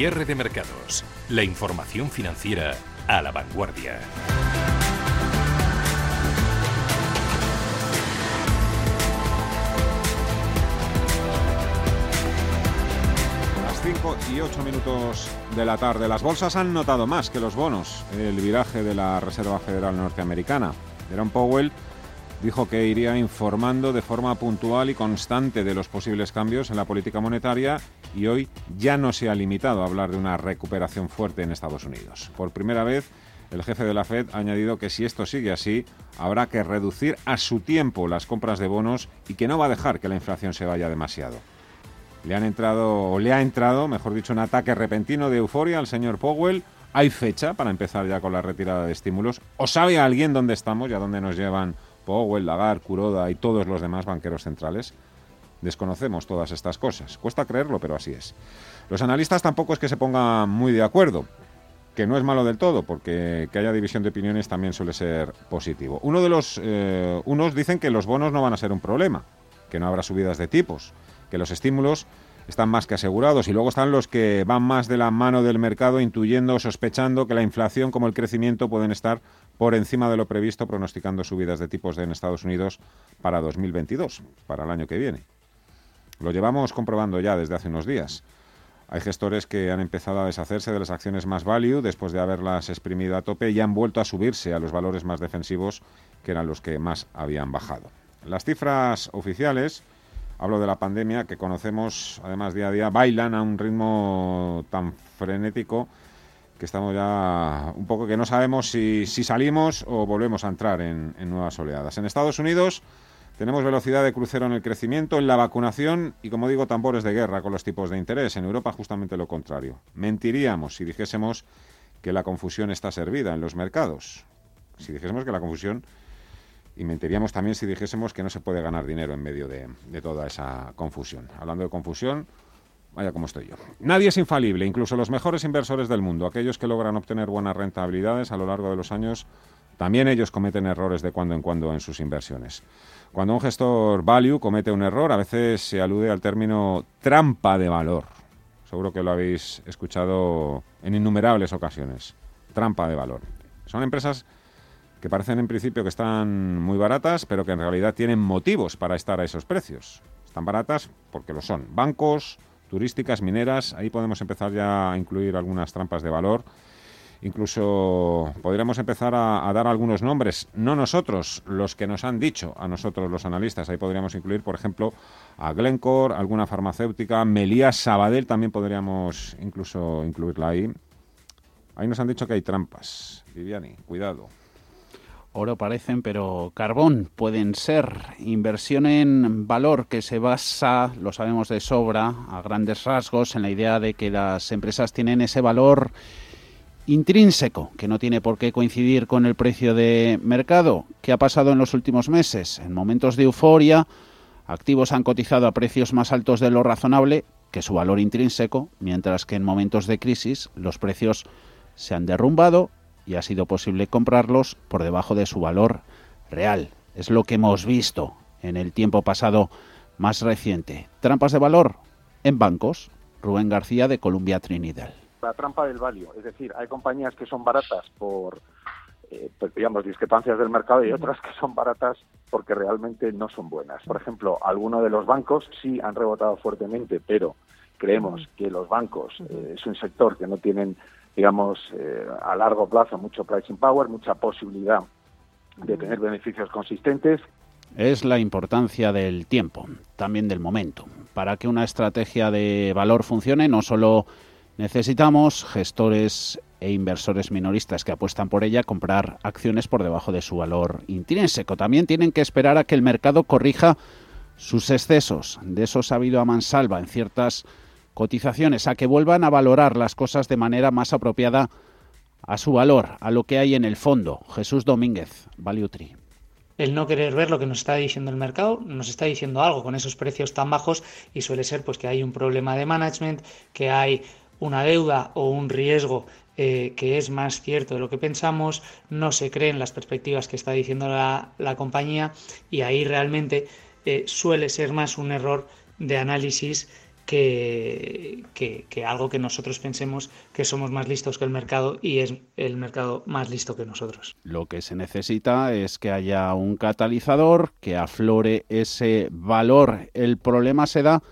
Cierre de mercados. La información financiera a la vanguardia. Las 5 y 8 minutos de la tarde. Las bolsas han notado más que los bonos el viraje de la Reserva Federal Norteamericana. Jerome Powell dijo que iría informando de forma puntual y constante de los posibles cambios en la política monetaria y hoy ya no se ha limitado a hablar de una recuperación fuerte en Estados Unidos. Por primera vez, el jefe de la Fed ha añadido que si esto sigue así, habrá que reducir a su tiempo las compras de bonos y que no va a dejar que la inflación se vaya demasiado. Le han entrado, o le ha entrado, mejor dicho, un ataque repentino de euforia al señor Powell. Hay fecha para empezar ya con la retirada de estímulos. ¿O sabe alguien dónde estamos y a dónde nos llevan Powell, Lagarde, Kuroda y todos los demás banqueros centrales? Desconocemos todas estas cosas. Cuesta creerlo, pero así es. Los analistas tampoco es que se pongan muy de acuerdo, que no es malo del todo, porque que haya división de opiniones también suele ser positivo. Uno de los, eh, unos dicen que los bonos no van a ser un problema, que no habrá subidas de tipos, que los estímulos están más que asegurados y luego están los que van más de la mano del mercado intuyendo, sospechando que la inflación como el crecimiento pueden estar por encima de lo previsto, pronosticando subidas de tipos en Estados Unidos para 2022, para el año que viene. Lo llevamos comprobando ya desde hace unos días. Hay gestores que han empezado a deshacerse de las acciones más value después de haberlas exprimido a tope y han vuelto a subirse a los valores más defensivos que eran los que más habían bajado. Las cifras oficiales, hablo de la pandemia, que conocemos además día a día, bailan a un ritmo tan frenético que estamos ya un poco que no sabemos si, salimos o volvemos a entrar en, en nuevas oleadas. En Estados Unidos tenemos velocidad de crucero en el crecimiento, en la vacunación y, como digo, tambores de guerra con los tipos de interés. En Europa justamente lo contrario. Mentiríamos si dijésemos que la confusión está servida en los mercados. Si dijésemos que la confusión... Y mentiríamos también si dijésemos que no se puede ganar dinero en medio de, toda esa confusión. Hablando de confusión, vaya como estoy yo. Nadie es infalible, incluso los mejores inversores del mundo, aquellos que logran obtener buenas rentabilidades a lo largo de los años, también ellos cometen errores de cuando en cuando en sus inversiones. Cuando un gestor value comete un error, a veces se alude al término trampa de valor. Seguro que lo habéis escuchado en innumerables ocasiones. Trampa de valor. Son empresas que parecen en principio que están muy baratas, pero que en realidad tienen motivos para estar a esos precios. Están baratas porque lo son. Bancos, turísticas, mineras, ahí podemos empezar ya a incluir algunas trampas de valor Incluso podríamos empezar a, dar algunos nombres, no nosotros, los que nos han dicho a nosotros los analistas. Ahí podríamos incluir, por ejemplo, a Glencore, alguna farmacéutica, Melías, Sabadell, también podríamos incluso incluirla ahí. Ahí nos han dicho que hay trampas. Viviani, cuidado. Oro parecen, pero carbón pueden ser. Inversión en valor que se basa, lo sabemos de sobra, a grandes rasgos, en la idea de que las empresas tienen ese valor intrínseco, que no tiene por qué coincidir con el precio de mercado. ¿Qué ha pasado en los últimos meses? En momentos de euforia, activos han cotizado a precios más altos de lo razonable que su valor intrínseco, mientras que en momentos de crisis los precios se han derrumbado y ha sido posible comprarlos por debajo de su valor real. Es lo que hemos visto en el tiempo pasado más reciente. Trampas de valor en bancos. Rubén García de Columbia Trinidad la trampa del value. Es decir, hay compañías que son baratas por, eh, pues, digamos, discrepancias del mercado y otras que son baratas porque realmente no son buenas. Por ejemplo, algunos de los bancos sí han rebotado fuertemente, pero creemos que los bancos eh, es un sector que no tienen, digamos, eh, a largo plazo mucho pricing power, mucha posibilidad de tener beneficios consistentes. Es la importancia del tiempo, también del momento. Para que una estrategia de valor funcione, no solo Necesitamos gestores e inversores minoristas que apuestan por ella comprar acciones por debajo de su valor intrínseco. También tienen que esperar a que el mercado corrija sus excesos. De eso ha habido a mansalva en ciertas cotizaciones, a que vuelvan a valorar las cosas de manera más apropiada a su valor, a lo que hay en el fondo. Jesús Domínguez, Valiutri el no querer ver lo que nos está diciendo el mercado, nos está diciendo algo con esos precios tan bajos y suele ser pues que hay un problema de management, que hay una deuda o un riesgo eh, que es más cierto de lo que pensamos, no se creen las perspectivas que está diciendo la, compañía y ahí realmente eh, suele ser más un error de análisis que, que, algo que nosotros pensemos que somos más listos que el mercado y es el mercado más listo que nosotros. Lo que se necesita es que haya un catalizador que aflore ese valor. El problema se da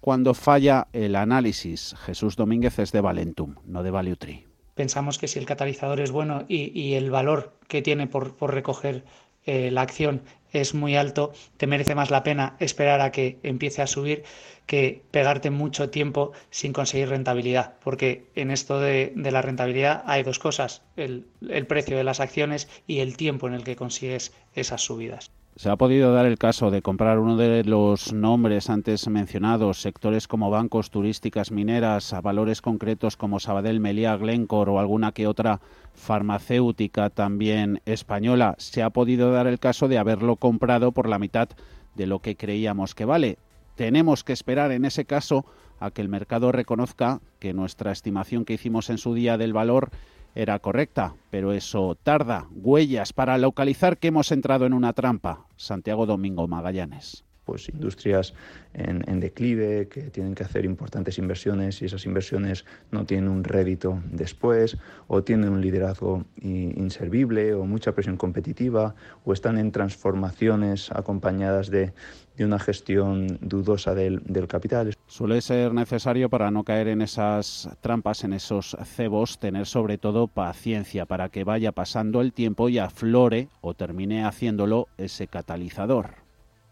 cuando falla el análisis. Jesús Domínguez es de Valentum, no de Valiutri. Pensamos que si el catalizador es bueno y, el valor que tiene por, recoger eh, la acción es muy alto, te merece más la pena esperar a que empiece a subir que pegarte mucho tiempo sin conseguir rentabilidad, porque en esto de, la rentabilidad hay dos cosas, el precio de las acciones y el tiempo en el que consigues esas subidas. Se ha podido dar el caso de comprar uno de los nombres antes mencionados, sectores como bancos, turísticas, mineras, a valores concretos como Sabadell, Meliá, Glencore o alguna que otra farmacéutica también española. Se ha podido dar el caso de haberlo comprado por la mitad de lo que creíamos que vale. Tenemos que esperar en ese caso a que el mercado reconozca que nuestra estimación que hicimos en su día del valor era correcta, pero eso tarda. Huellas para localizar que hemos entrado en una trampa. Santiago Domingo Magallanes pues industrias en, declive que tienen que hacer importantes inversiones y esas inversiones no tienen un rédito después o tienen un liderazgo inservible o mucha presión competitiva o están en transformaciones acompañadas de, una gestión dudosa del, del, capital. Suele ser necesario para no caer en esas trampas, en esos cebos, tener sobre todo paciencia para que vaya pasando el tiempo y aflore o termine haciéndolo ese catalizador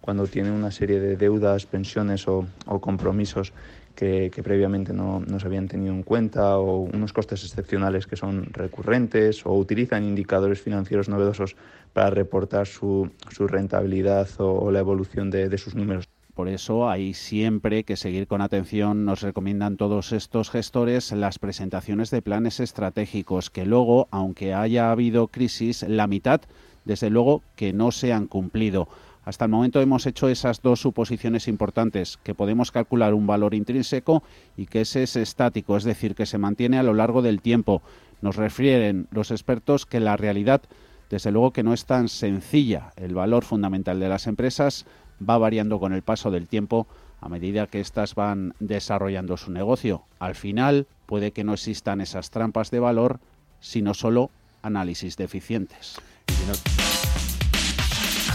cuando tiene una serie de deudas, pensiones o, compromisos que, previamente no, se habían tenido en cuenta o unos costes excepcionales que son recurrentes o utilizan indicadores financieros novedosos para reportar su, rentabilidad o, la evolución de, de sus números. Por eso hay siempre que seguir con atención, nos recomiendan todos estos gestores, las presentaciones de planes estratégicos, que luego, aunque haya habido crisis, la mitad, desde luego, que no se han cumplido. Hasta el momento hemos hecho esas dos suposiciones importantes, que podemos calcular un valor intrínseco y que ese es estático, es decir, que se mantiene a lo largo del tiempo. Nos refieren los expertos que la realidad, desde luego que no es tan sencilla. El valor fundamental de las empresas va variando con el paso del tiempo a medida que éstas van desarrollando su negocio. Al final puede que no existan esas trampas de valor, sino solo análisis deficientes.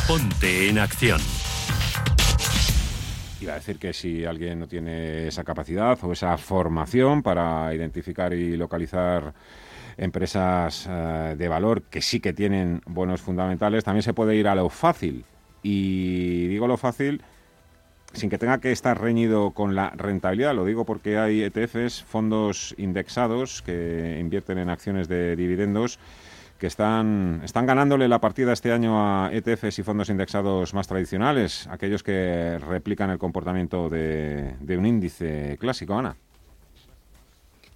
Ponte en acción. Iba a decir que si alguien no tiene esa capacidad o esa formación para identificar y localizar empresas eh, de valor que sí que tienen buenos fundamentales, también se puede ir a lo fácil. Y digo lo fácil sin que tenga que estar reñido con la rentabilidad. Lo digo porque hay ETFs, fondos indexados que invierten en acciones de dividendos que están, están ganándole la partida este año a ETFs y fondos indexados más tradicionales, aquellos que replican el comportamiento de, de un índice clásico, Ana.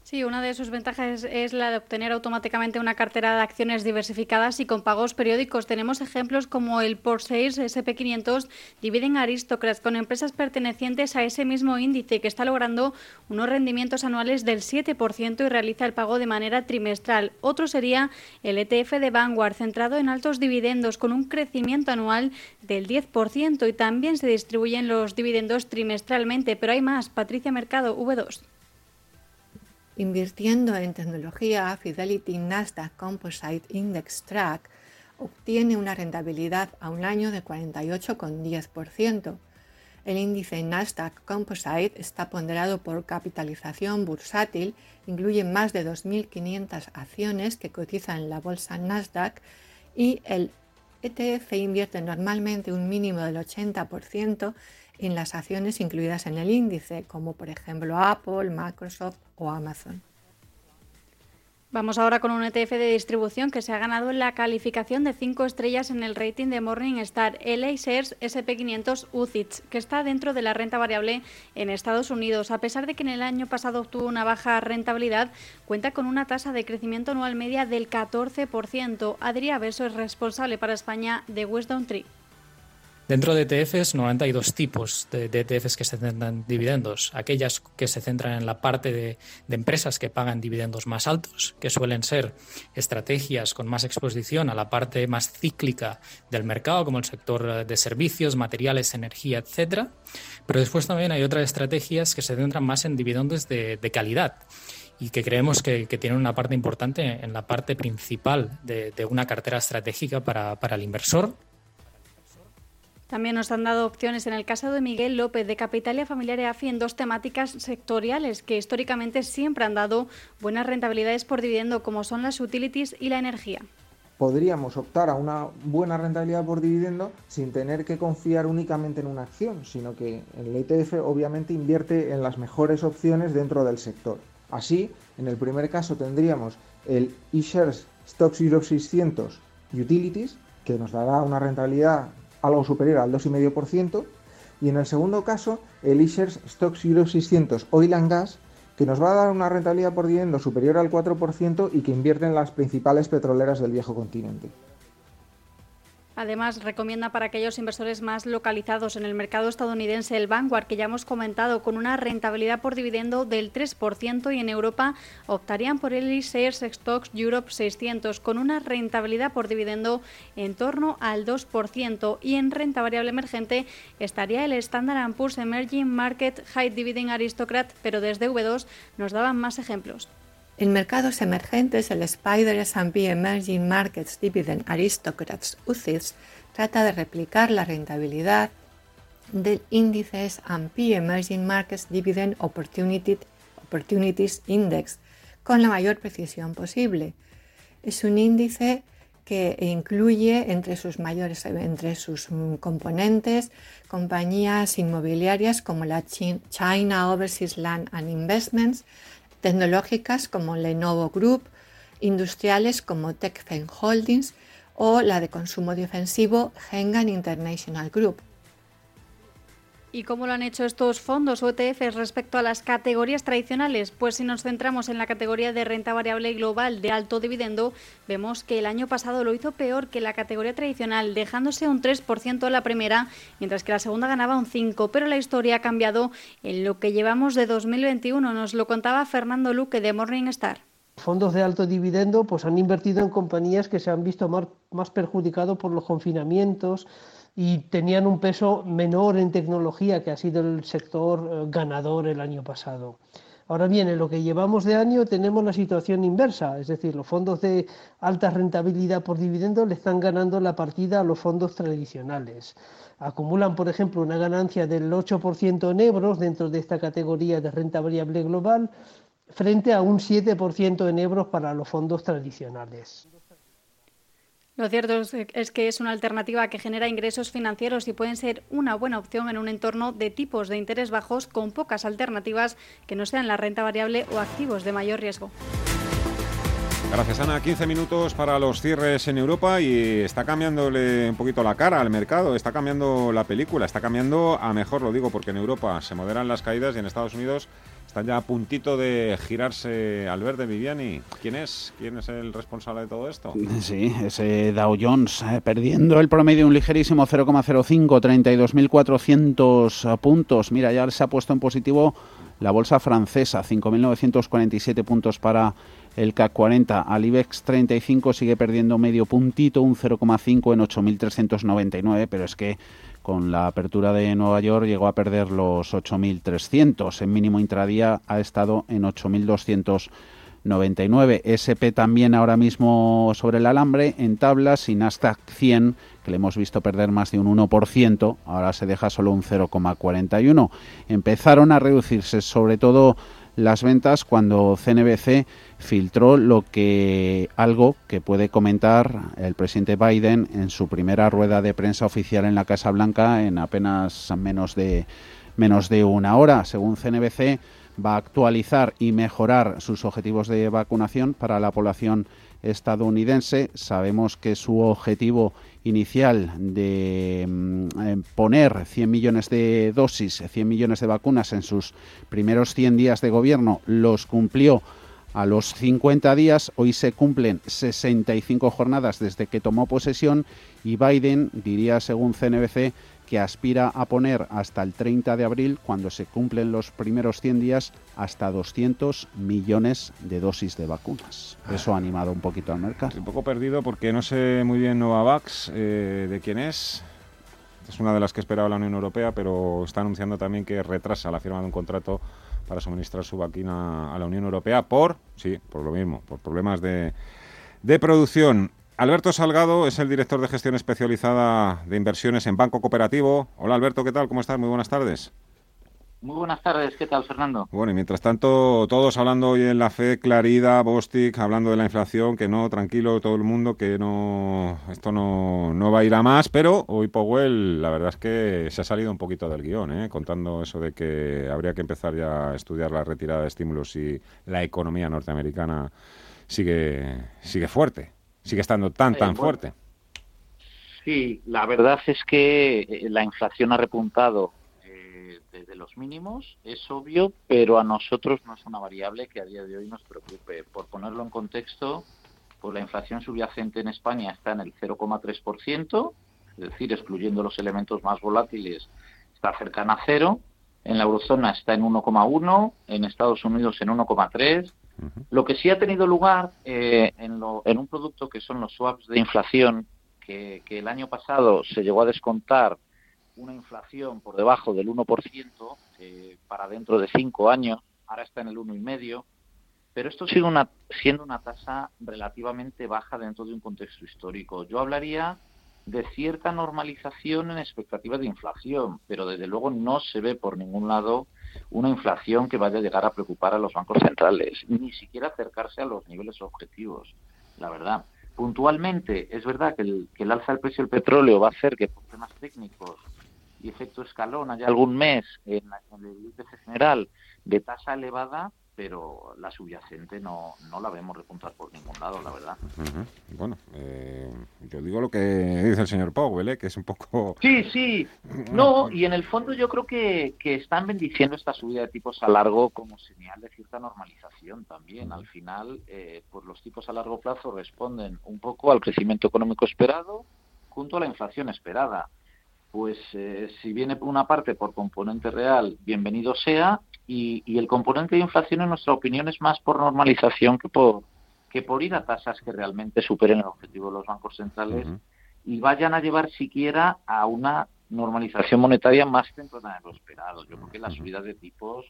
Sí, una de sus ventajas es la de obtener automáticamente una cartera de acciones diversificadas y con pagos periódicos. Tenemos ejemplos como el Porsche SP500 dividen Aristocrats con empresas pertenecientes a ese mismo índice que está logrando unos rendimientos anuales del 7% y realiza el pago de manera trimestral. Otro sería el ETF de Vanguard centrado en altos dividendos con un crecimiento anual del 10% y también se distribuyen los dividendos trimestralmente. Pero hay más. Patricia Mercado, V2. Invirtiendo en tecnología, Fidelity Nasdaq Composite Index Track obtiene una rentabilidad a un año de 48,10%. El índice Nasdaq Composite está ponderado por capitalización bursátil, incluye más de 2.500 acciones que cotizan en la bolsa Nasdaq y el ETF invierte normalmente un mínimo del 80% en las acciones incluidas en el índice, como por ejemplo Apple, Microsoft o Amazon. Vamos ahora con un ETF de distribución que se ha ganado la calificación de 5 estrellas en el rating de Morningstar, LA Shares SP500 UCITS, que está dentro de la renta variable en Estados Unidos. A pesar de que en el año pasado obtuvo una baja rentabilidad, cuenta con una tasa de crecimiento anual media del 14%. Adrià Beso es responsable para España de Wisdom Tree. Dentro de ETFs normalmente hay dos tipos de, ETFs que se centran en dividendos. Aquellas que se centran en la parte de, empresas que pagan dividendos más altos, que suelen ser estrategias con más exposición a la parte más cíclica del mercado, como el sector de servicios, materiales, energía, etcétera. Pero después también hay otras estrategias que se centran más en dividendos de, calidad y que creemos que, tienen una parte importante en la parte principal de, una cartera estratégica para el inversor también nos han dado opciones en el caso de Miguel López de Capitalia Familiar EAFI en dos temáticas sectoriales que históricamente siempre han dado buenas rentabilidades por dividendo, como son las utilities y la energía. Podríamos optar a una buena rentabilidad por dividendo sin tener que confiar únicamente en una acción, sino que el ETF obviamente invierte en las mejores opciones dentro del sector. Así, en el primer caso tendríamos el eShares Stocks Europe 600 Utilities, que nos dará una rentabilidad algo superior al 2,5%, y en el segundo caso, el iShares Stocks Euro 600 Oil and Gas, que nos va a dar una rentabilidad por dividendo superior al 4% y que invierte en las principales petroleras del viejo continente. Además, recomienda para aquellos inversores más localizados en el mercado estadounidense el Vanguard, que ya hemos comentado, con una rentabilidad por dividendo del 3% y en Europa optarían por el Shares Stocks Europe 600 con una rentabilidad por dividendo en torno al 2% y en renta variable emergente estaría el Standard Poor's Emerging Market High Dividend Aristocrat, pero desde V2 nos daban más ejemplos. En mercados emergentes, el Spider S&P Emerging Markets Dividend Aristocrats UCITS trata de replicar la rentabilidad del índice S&P Emerging Markets Dividend Opportunities Index con la mayor precisión posible. Es un índice que incluye entre sus mayores entre sus componentes compañías inmobiliarias como la China Overseas Land and Investments, tecnológicas como Lenovo Group, industriales como Techfen Holdings o la de consumo defensivo Hengan International Group. ¿Y cómo lo han hecho estos fondos o ETFs respecto a las categorías tradicionales? Pues si nos centramos en la categoría de renta variable global de alto dividendo, vemos que el año pasado lo hizo peor que la categoría tradicional, dejándose un 3% la primera, mientras que la segunda ganaba un 5%. Pero la historia ha cambiado en lo que llevamos de 2021. Nos lo contaba Fernando Luque de Morningstar fondos de alto dividendo pues han invertido en compañías que se han visto más, más perjudicados por los confinamientos, y tenían un peso menor en tecnología, que ha sido el sector eh, ganador el año pasado. Ahora bien, en lo que llevamos de año tenemos la situación inversa, es decir, los fondos de alta rentabilidad por dividendo le están ganando la partida a los fondos tradicionales. Acumulan, por ejemplo, una ganancia del 8% en euros dentro de esta categoría de renta variable global, frente a un 7% en euros para los fondos tradicionales. Lo cierto es que es una alternativa que genera ingresos financieros y pueden ser una buena opción en un entorno de tipos de interés bajos con pocas alternativas que no sean la renta variable o activos de mayor riesgo. Gracias Ana, 15 minutos para los cierres en Europa y está cambiándole un poquito la cara al mercado, está cambiando la película, está cambiando a mejor, lo digo, porque en Europa se moderan las caídas y en Estados Unidos están ya a puntito de girarse al verde, Viviani. ¿Quién es? ¿Quién es el responsable de todo esto? Sí, ese Dow Jones eh, perdiendo el promedio un ligerísimo 0,05, 32.400 puntos. Mira, ya se ha puesto en positivo la bolsa francesa, 5.947 puntos para el CAC 40. Al IBEX 35 sigue perdiendo medio puntito, un 0,5 en 8.399, pero es que con la apertura de Nueva York llegó a perder los 8.300. En mínimo intradía ha estado en 8.299. SP también ahora mismo sobre el alambre en tablas y Nasdaq 100 que le hemos visto perder más de un 1%, ahora se deja solo un 0,41. Empezaron a reducirse sobre todo las ventas cuando CNBC filtró lo que algo que puede comentar el presidente Biden en su primera rueda de prensa oficial en la Casa Blanca en apenas menos de menos de una hora. Según CNBC, va a actualizar y mejorar sus objetivos de vacunación para la población estadounidense. Sabemos que su objetivo inicial de mm, eh, poner 100 millones de dosis, 100 millones de vacunas en sus primeros 100 días de gobierno, los cumplió a los 50 días. Hoy se cumplen 65 jornadas desde que tomó posesión y Biden diría, según CNBC, que aspira a poner hasta el 30 de abril, cuando se cumplen los primeros 100 días, hasta 200 millones de dosis de vacunas. Eso ha animado un poquito al mercado. un poco perdido porque no sé muy bien Novavax eh, de quién es. Es una de las que esperaba la Unión Europea, pero está anunciando también que retrasa la firma de un contrato para suministrar su vacuna a la Unión Europea por, sí, por lo mismo, por problemas de, de producción. Alberto Salgado es el director de gestión especializada de inversiones en Banco Cooperativo. Hola Alberto, ¿qué tal? ¿Cómo estás? Muy buenas tardes. Muy buenas tardes, ¿qué tal Fernando? Bueno, y mientras tanto, todos hablando hoy en la FE, Clarida, Bostic, hablando de la inflación, que no, tranquilo todo el mundo, que no, esto no, no va a ir a más, pero hoy Powell, la verdad es que se ha salido un poquito del guion, ¿eh? contando eso de que habría que empezar ya a estudiar la retirada de estímulos y la economía norteamericana sigue, sigue fuerte sigue estando tan, tan fuerte. Sí, la verdad es que eh, la inflación ha repuntado desde los mínimos, es obvio, pero a nosotros no es una variable que a día de hoy nos preocupe. Por ponerlo en contexto, pues la inflación subyacente en España está en el 0,3%, es decir, excluyendo los elementos más volátiles, está cercana a cero. En la eurozona está en 1,1, en Estados Unidos en 1,3 lo que sí ha tenido lugar eh, en, un producto que son los swaps de inflación, que, el año pasado se llegó a descontar una inflación por debajo del 1% eh, para dentro de cinco años, ahora está en el 1,5%, pero esto sigue una, siendo una tasa relativamente baja dentro de un contexto histórico. Yo hablaría de cierta normalización en expectativa de inflación, pero desde luego no se ve por ningún lado una inflación que vaya a llegar a preocupar a los bancos centrales, ni siquiera acercarse a los niveles objetivos, la verdad. Puntualmente, es verdad que el, que el alza del precio del petróleo va a hacer que por temas técnicos y efecto escalón haya algún mes en, en el índice general de tasa elevada, pero la subyacente no, no la vemos repuntar por ningún lado, la verdad. Bueno, eh, yo digo lo que dice el señor Powell, ¿eh? que es un poco... Sí, sí. No, y en el fondo yo creo que, que están bendiciendo esta subida de tipos a largo como señal de cierta normalización también. Al final, eh, pues los tipos a largo plazo responden un poco al crecimiento económico esperado junto a la inflación esperada pues eh, si viene por una parte por componente real, bienvenido sea, y, el componente de inflación, en nuestra opinión, es más por normalización que por, que por ir a tasas que realmente superen el objetivo de los bancos centrales y vayan a llevar siquiera a una normalización monetaria más temprana de lo esperado. Yo creo que las subidas de tipos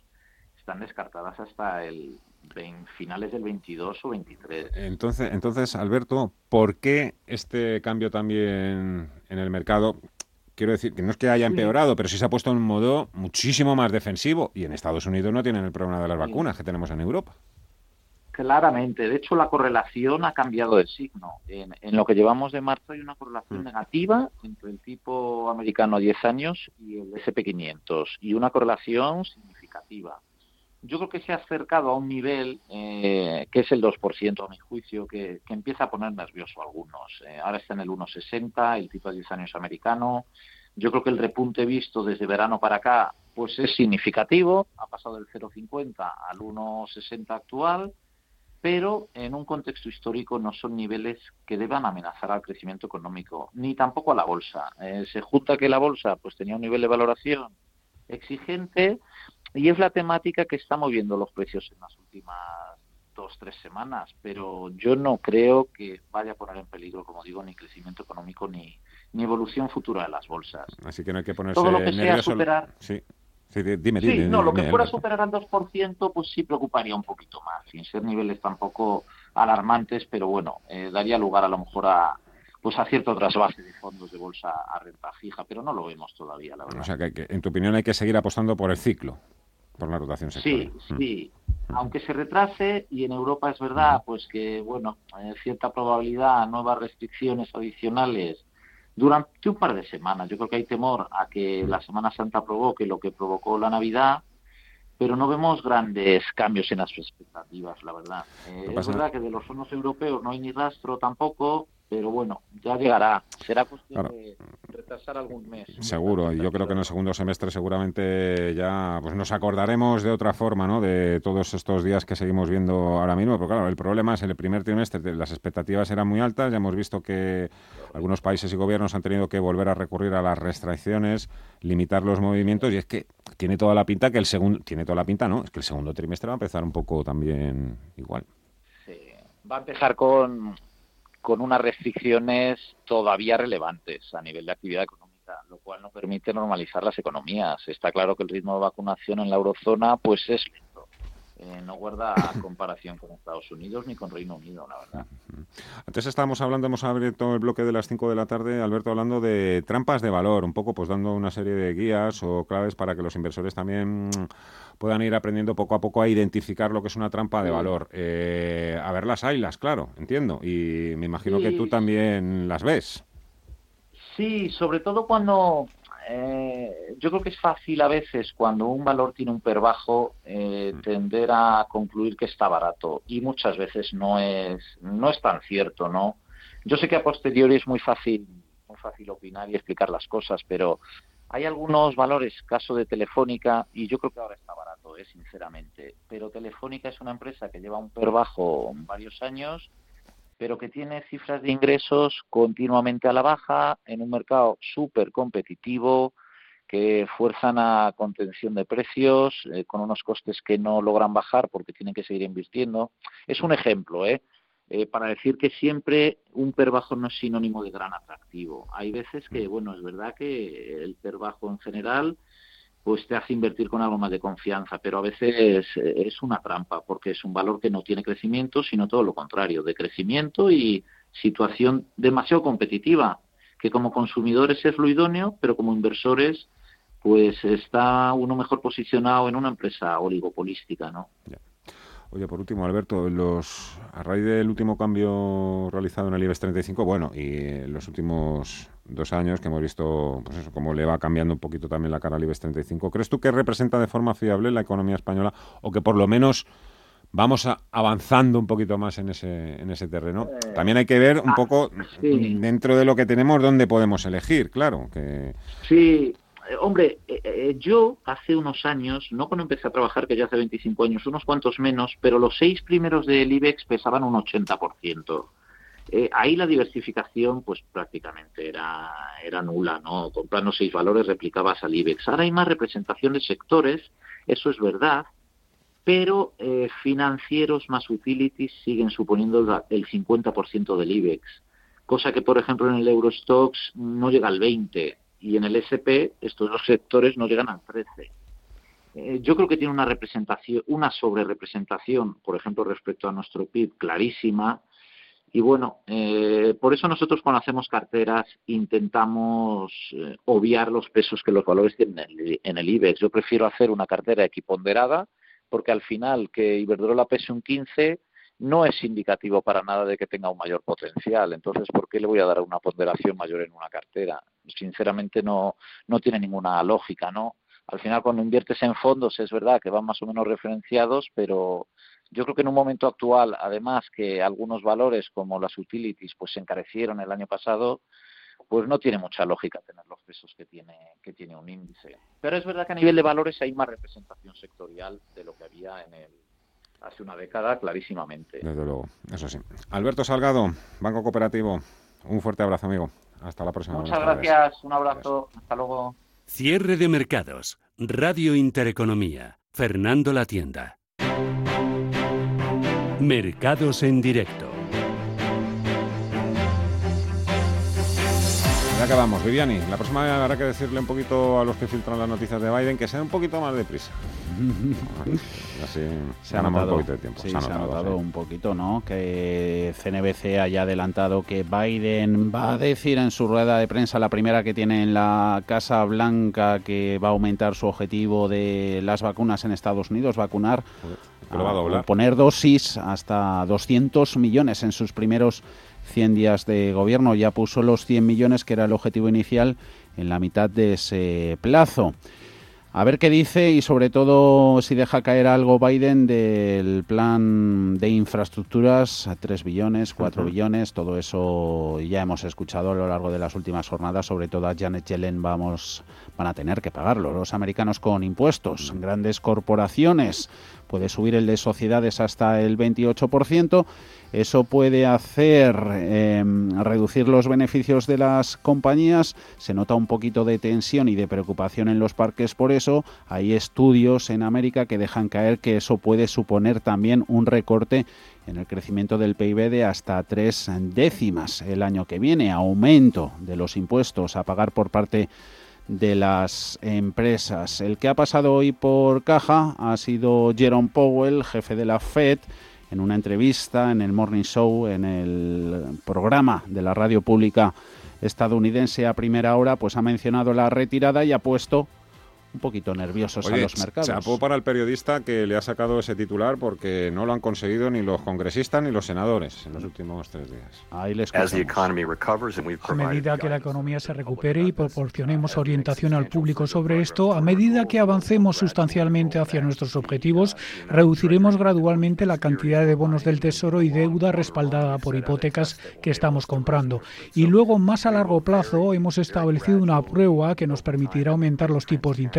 están descartadas hasta el finales del 22 o 23. Entonces, entonces, Alberto, ¿por qué este cambio también en el mercado? Quiero decir que no es que haya empeorado, pero sí se ha puesto en un modo muchísimo más defensivo. Y en Estados Unidos no tienen el problema de las vacunas que tenemos en Europa. Claramente. De hecho, la correlación ha cambiado de signo. En, lo que llevamos de marzo hay una correlación mm. negativa entre el tipo americano a 10 años y el SP500 y una correlación significativa. Yo creo que se ha acercado a un nivel eh, que es el 2% a mi juicio, que, empieza a poner nervioso a algunos. Eh, ahora está en el 1,60, el tipo de 10 años americano. Yo creo que el repunte visto desde verano para acá pues es significativo, ha pasado del 0,50 al 1,60 actual, pero en un contexto histórico no son niveles que deban amenazar al crecimiento económico, ni tampoco a la bolsa. Eh, se junta que la bolsa pues tenía un nivel de valoración exigente y es la temática que está moviendo los precios en las últimas dos, tres semanas, pero yo no creo que vaya a poner en peligro, como digo, ni crecimiento económico ni, ni evolución futura de las bolsas. Así que no hay que ponerse Todo lo que sea superar... Sí. Sí, dime, sí, no, lo que fuera superar al 2%, pues sí preocuparía un poquito más, sin ser niveles tampoco alarmantes, pero bueno, eh, daría lugar a lo mejor a, pues a cierto trasvase de fondos de bolsa a renta fija, pero no lo vemos todavía, la verdad. O sea, que, en tu opinión hay que seguir apostando por el ciclo, por la rotación sectorial. Sí, mm. sí. Aunque se retrase, y en Europa es verdad, pues que, bueno, hay cierta probabilidad, nuevas restricciones adicionales durante un par de semanas. Yo creo que hay temor a que la Semana Santa provoque lo que provocó la Navidad, pero no vemos grandes cambios en las expectativas, la verdad. Eh, es verdad que de los fondos europeos no hay ni rastro tampoco, pero bueno, ya llegará. Será cuestión de retrasar algún mes. Seguro, yo creo que en el segundo semestre seguramente ya pues nos acordaremos de otra forma, ¿no? De todos estos días que seguimos viendo ahora mismo, pero claro, el problema es en el primer trimestre las expectativas eran muy altas, ya hemos visto que algunos países y gobiernos han tenido que volver a recurrir a las restricciones, limitar los movimientos y es que tiene toda la pinta que el segundo tiene toda la pinta, ¿no? Es que el segundo trimestre va a empezar un poco también igual. Sí, va a empezar con con unas restricciones todavía relevantes a nivel de actividad económica, lo cual no permite normalizar las economías. Está claro que el ritmo de vacunación en la eurozona pues es. Eh, no guarda comparación con Estados Unidos ni con Reino Unido, la verdad. Antes estábamos hablando, hemos abierto el bloque de las 5 de la tarde, Alberto, hablando de trampas de valor, un poco pues dando una serie de guías o claves para que los inversores también puedan ir aprendiendo poco a poco a identificar lo que es una trampa de valor. Eh, a ver las haylas, claro, entiendo. Y me imagino que tú también las ves. Sí, sobre todo cuando eh, yo creo que es fácil a veces cuando un valor tiene un per bajo eh, tender a concluir que está barato. Y muchas veces no es no es tan cierto, ¿no? Yo sé que a posteriori es muy fácil muy fácil opinar y explicar las cosas, pero hay algunos valores, caso de Telefónica, y yo creo que ahora está barato, eh, sinceramente, pero Telefónica es una empresa que lleva un per bajo varios años, pero que tiene cifras de ingresos continuamente a la baja, en un mercado súper competitivo, que fuerzan a contención de precios, eh, con unos costes que no logran bajar porque tienen que seguir invirtiendo. Es un ejemplo, ¿eh? Eh, para decir que siempre un per bajo no es sinónimo de gran atractivo. Hay veces que, mm. bueno, es verdad que el per bajo en general pues te hace invertir con algo más de confianza, pero a veces es una trampa porque es un valor que no tiene crecimiento, sino todo lo contrario, de crecimiento y situación demasiado competitiva, que como consumidores es lo idóneo, pero como inversores pues está uno mejor posicionado en una empresa oligopolística, ¿no? Oye, por último, Alberto, los, a raíz del último cambio realizado en el IBEX 35, bueno, y en los últimos dos años que hemos visto pues eso, cómo le va cambiando un poquito también la cara al IBEX 35, ¿crees tú que representa de forma fiable la economía española o que por lo menos vamos avanzando un poquito más en ese, en ese terreno? Eh, también hay que ver un ah, poco dentro de lo que tenemos dónde podemos elegir, claro. que Sí, eh, hombre, eh, eh, yo hace unos años, no cuando empecé a trabajar, que ya hace 25 años, unos cuantos menos, pero los seis primeros del IBEX pesaban un 80%. Eh, ahí la diversificación, pues prácticamente era, era nula, ¿no? Comprando seis valores replicabas al IBEX. Ahora hay más representación de sectores, eso es verdad, pero financieros más utilities siguen suponiendo el 50% del IBEX, cosa que, por ejemplo, en el Eurostox no llega al 20% y en el SP estos dos sectores no llegan al 13. Eh, yo creo que tiene una representación, una sobrerepresentación, por ejemplo, respecto a nuestro PIB clarísima. Y bueno, eh, por eso nosotros cuando hacemos carteras intentamos eh, obviar los pesos que los valores tienen en el, en el IBEX. Yo prefiero hacer una cartera equiponderada porque al final que Iberdrola pese un 15 no es indicativo para nada de que tenga un mayor potencial. Entonces, ¿por qué le voy a dar una ponderación mayor en una cartera? Sinceramente no, no tiene ninguna lógica, ¿no? Al final, cuando inviertes en fondos, es verdad que van más o menos referenciados, pero yo creo que en un momento actual, además que algunos valores como las utilities pues se encarecieron el año pasado, pues no tiene mucha lógica tener los pesos que tiene, que tiene un índice. Pero es verdad que a nivel de valores hay más representación sectorial de lo que había en el, hace una década clarísimamente. Desde luego, eso sí. Alberto Salgado, Banco Cooperativo, un fuerte abrazo, amigo. Hasta la próxima. Muchas gracias, un abrazo, hasta luego. Cierre de mercados, Radio Intereconomía, Fernando La Tienda. Mercados en directo. Acabamos. Viviani, la próxima habrá que decirle un poquito a los que filtran las noticias de Biden que sean un poquito más deprisa. Así se ha notado, un poquito de tiempo. se, ha notado, un poquito, ¿no? Que CNBC haya adelantado que Biden va a decir en su rueda de prensa, la primera que tiene en la Casa Blanca, que va a aumentar su objetivo de las vacunas en Estados Unidos, vacunar, a, poner dosis hasta 200 millones en sus primeros 100 días de gobierno. Ya puso los 100 millones, que era el objetivo inicial, en la mitad de ese plazo. A ver qué dice y sobre todo si deja caer algo Biden del plan de infraestructuras, 3 billones, 4 billones, todo eso ya hemos escuchado a lo largo de las últimas jornadas, sobre todo a Janet Yellen vamos, van a tener que pagarlo, los americanos con impuestos, grandes corporaciones, puede subir el de sociedades hasta el 28%, eso puede hacer em, reducir los beneficios de las compañías. Se nota un poquito de tensión y de preocupación en los parques por eso. Hay estudios en América que dejan caer que eso puede suponer también un recorte en el crecimiento del PIB de hasta tres décimas el año que viene. Aumento de los impuestos a pagar por parte de las empresas. El que ha pasado hoy por caja ha sido Jerome Powell, jefe de la Fed en una entrevista en el Morning Show, en el programa de la radio pública estadounidense a primera hora, pues ha mencionado la retirada y ha puesto un poquito nerviosos a los mercados. Chapó para el periodista que le ha sacado ese titular porque no lo han conseguido ni los congresistas ni los senadores en los últimos tres días. Ahí les a medida que la economía se recupere y proporcionemos orientación al público sobre esto, a medida que avancemos sustancialmente hacia nuestros objetivos, reduciremos gradualmente la cantidad de bonos del Tesoro y deuda respaldada por hipotecas que estamos comprando. Y luego, más a largo plazo, hemos establecido una prueba que nos permitirá aumentar los tipos de interés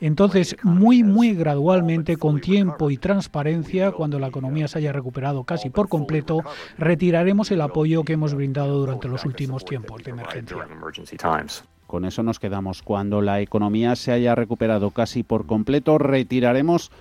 entonces, muy, muy gradualmente, con tiempo y transparencia, cuando la economía se haya recuperado casi por completo, retiraremos el apoyo que hemos brindado durante los últimos tiempos de emergencia. Con eso nos quedamos. Cuando la economía se haya recuperado casi por completo, retiraremos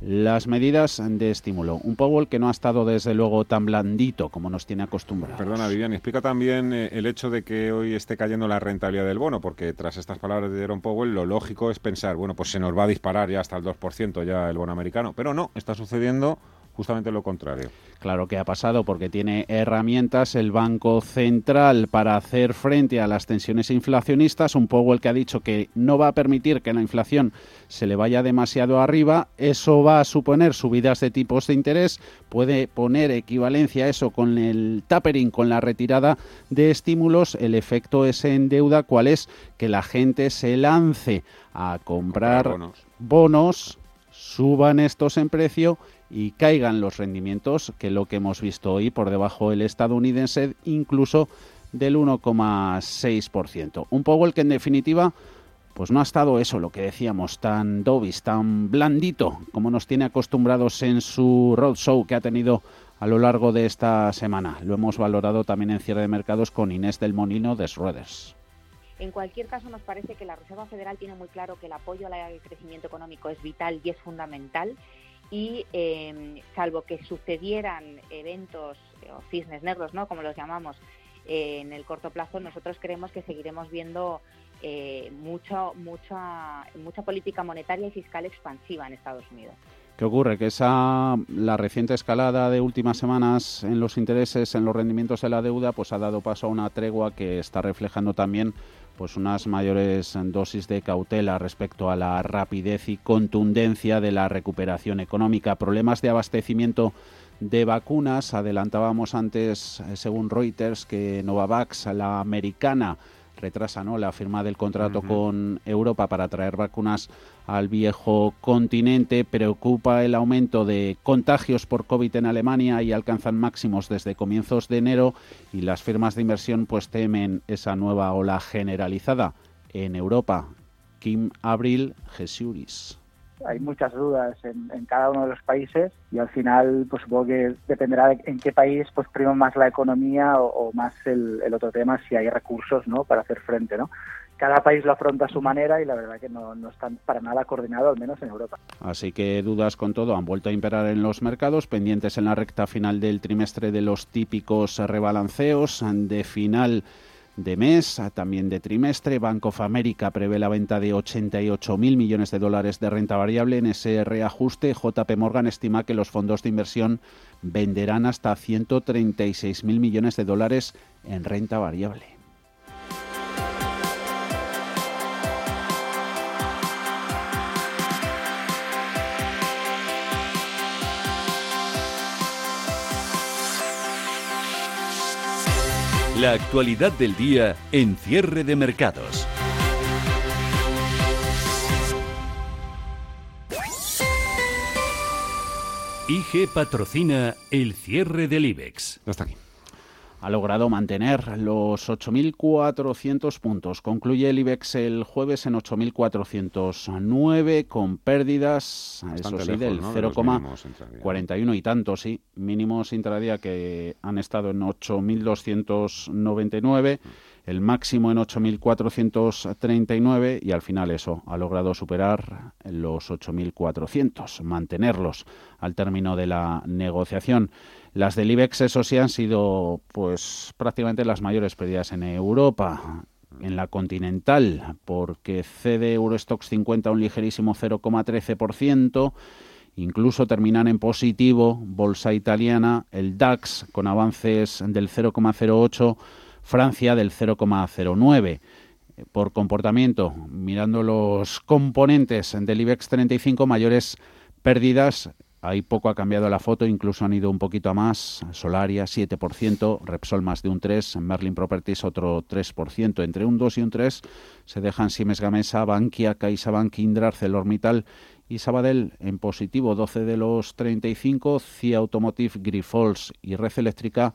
las medidas de estímulo. Un Powell que no ha estado desde luego tan blandito como nos tiene acostumbrados. Perdona, Vivian, explica también eh, el hecho de que hoy esté cayendo la rentabilidad del bono, porque tras estas palabras de Jerome Powell, lo lógico es pensar, bueno, pues se nos va a disparar ya hasta el 2% ya el bono americano. Pero no, está sucediendo justamente lo contrario. Claro que ha pasado porque tiene herramientas el Banco Central para hacer frente a las tensiones inflacionistas. Un Powell que ha dicho que no va a permitir que la inflación se le vaya demasiado arriba. Eso va a suponer subidas de tipos de interés. Puede poner equivalencia a eso con el tapering, con la retirada de estímulos. El efecto es en deuda. ¿Cuál es? Que la gente se lance a comprar, bonos. bonos, suban estos en precio y caigan los rendimientos, que lo que hemos visto hoy por debajo del estadounidense, incluso del 1,6%. Un Powell que en definitiva pues no ha estado eso, lo que decíamos, tan dovish, tan blandito, como nos tiene acostumbrados en su roadshow que ha tenido a lo largo de esta semana. Lo hemos valorado también en cierre de mercados con Inés del Monino de Schroeders. En cualquier caso, nos parece que la Reserva Federal tiene muy claro que el apoyo al crecimiento económico es vital y es fundamental y em, salvo que sucedieran eventos eh, o cisnes negros, ¿no? como los llamamos, eh, en el corto plazo, nosotros creemos que seguiremos viendo eh, mucho, mucha, mucha política monetaria y fiscal expansiva en Estados Unidos. ¿Qué ocurre? Que esa la reciente escalada de últimas semanas en los intereses, en los rendimientos de la deuda, pues ha dado paso a una tregua que está reflejando también pues unas mayores dosis de cautela respecto a la rapidez y contundencia de la recuperación económica. Problemas de abastecimiento de vacunas. Adelantábamos antes, eh, según Reuters, que Novavax, la americana, retrasa ¿no? la firma del contrato con Europa para traer vacunas al viejo continente. Preocupa el aumento de contagios por COVID en Alemania y alcanzan máximos desde comienzos de enero y las firmas de inversión pues temen esa nueva ola generalizada en Europa. Kim Abril Jesuris hay muchas dudas en, cada uno de los países y al final pues supongo que dependerá de en qué país pues prima más la economía o, más el, otro tema si hay recursos no para hacer frente no cada país lo afronta a su manera y la verdad que no, no están para nada coordinado, al menos en Europa. Así que dudas con todo. Han vuelto a imperar en los mercados, pendientes en la recta final del trimestre de los típicos rebalanceos de final de mes, también de trimestre. Bank of America prevé la venta de 88.000 millones de dólares de renta variable en ese reajuste. JP Morgan estima que los fondos de inversión venderán hasta 136.000 millones de dólares en renta variable. La actualidad del día en cierre de mercados. IG patrocina el cierre del IBEX. No está aquí ha logrado mantener los 8.400 puntos. Concluye el IBEX el jueves en 8.409 con pérdidas, eso sí, del 0,41 y tanto, sí, mínimos intradía que han estado en 8.299 el máximo en 8.439 y al final eso, ha logrado superar los 8.400, mantenerlos al término de la negociación. Las del IBEX, eso sí, han sido pues prácticamente las mayores pérdidas en Europa en la continental, porque cede Eurostox 50 un ligerísimo 0,13%, incluso terminan en positivo bolsa italiana, el DAX con avances del 0,08 Francia del 0,09. Por comportamiento, mirando los componentes del IBEX 35, mayores pérdidas. Ahí poco ha cambiado la foto, incluso han ido un poquito a más. Solaria 7%, Repsol más de un 3%, Merlin Properties otro 3%. Entre un 2 y un 3 se dejan Siemens Gamesa, Bankia, CaixaBank, Indra, ArcelorMittal y Sabadell en positivo 12 de los 35, CIA Automotive, Grifols y Red Eléctrica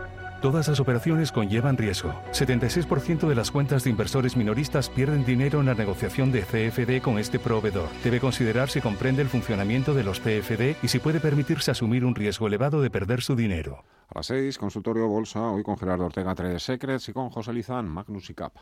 Todas las operaciones conllevan riesgo. 76% de las cuentas de inversores minoristas pierden dinero en la negociación de CFD con este proveedor. Debe considerar si comprende el funcionamiento de los PFD y si puede permitirse asumir un riesgo elevado de perder su dinero. A las 6, consultorio Bolsa, hoy con Gerardo Ortega, Trade Secrets y con José Lizán, Magnus y Capa.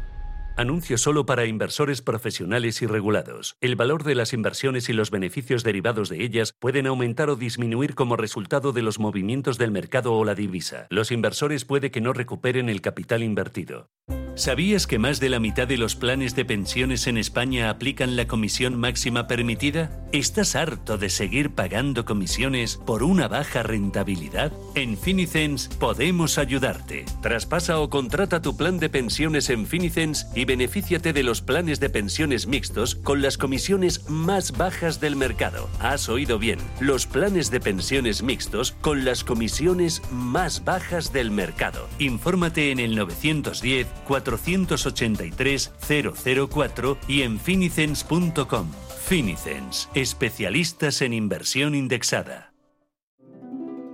Anuncio solo para inversores profesionales y regulados. El valor de las inversiones y los beneficios derivados de ellas pueden aumentar o disminuir como resultado de los movimientos del mercado o la divisa. Los inversores puede que no recuperen el capital invertido. ¿Sabías que más de la mitad de los planes de pensiones en España aplican la comisión máxima permitida? ¿Estás harto de seguir pagando comisiones por una baja rentabilidad? En Finicens podemos ayudarte. Traspasa o contrata tu plan de pensiones en Finicens y benefíciate de los planes de pensiones mixtos con las comisiones más bajas del mercado. Has oído bien, los planes de pensiones mixtos con las comisiones más bajas del mercado. Infórmate en el 910 483 004 y en finicens.com. Finicens, especialistas en inversión indexada.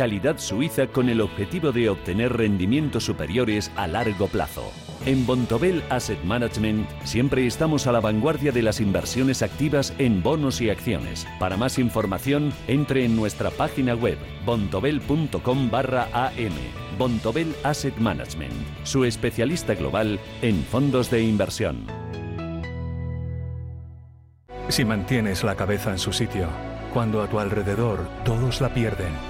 calidad suiza con el objetivo de obtener rendimientos superiores a largo plazo. En Bontobel Asset Management siempre estamos a la vanguardia de las inversiones activas en bonos y acciones. Para más información, entre en nuestra página web bontobel.com barra am. Bontobel Asset Management, su especialista global en fondos de inversión. Si mantienes la cabeza en su sitio, cuando a tu alrededor todos la pierden,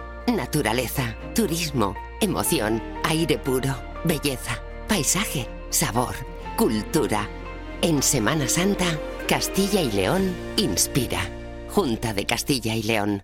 naturaleza, turismo, emoción, aire puro, belleza, paisaje, sabor, cultura. En Semana Santa, Castilla y León inspira. Junta de Castilla y León.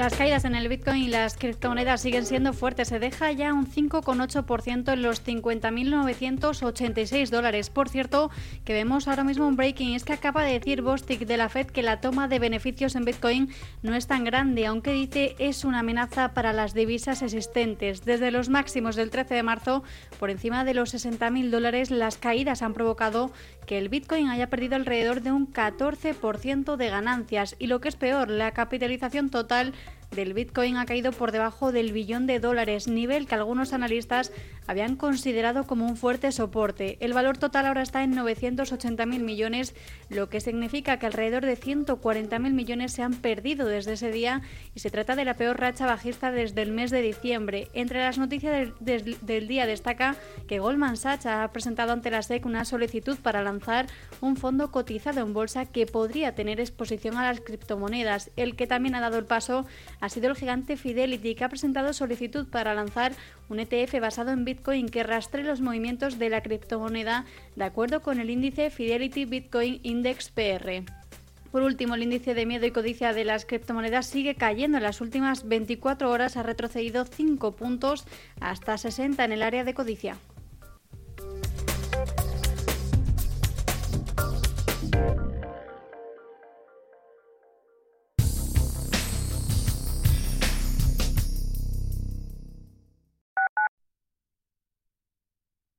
Las caídas en el Bitcoin y las criptomonedas siguen siendo fuertes. Se deja ya un 5,8% en los 50.986 dólares. Por cierto, que vemos ahora mismo un breaking. Es que acaba de decir Bostic de la Fed que la toma de beneficios en Bitcoin no es tan grande, aunque dice es una amenaza para las divisas existentes. Desde los máximos del 13 de marzo, por encima de los 60.000 dólares, las caídas han provocado que el Bitcoin haya perdido alrededor de un 14% de ganancias. Y lo que es peor, la capitalización total del Bitcoin ha caído por debajo del billón de dólares, nivel que algunos analistas habían considerado como un fuerte soporte. El valor total ahora está en 980.000 millones, lo que significa que alrededor de 140.000 millones se han perdido desde ese día y se trata de la peor racha bajista desde el mes de diciembre. Entre las noticias del, del día destaca que Goldman Sachs ha presentado ante la SEC una solicitud para lanzar un fondo cotizado en bolsa que podría tener exposición a las criptomonedas. El que también ha dado el paso ha sido el gigante Fidelity, que ha presentado solicitud para lanzar un ETF basado en Bitcoin que rastre los movimientos de la criptomoneda de acuerdo con el índice Fidelity Bitcoin Index PR. Por último, el índice de miedo y codicia de las criptomonedas sigue cayendo. En las últimas 24 horas ha retrocedido 5 puntos hasta 60 en el área de codicia.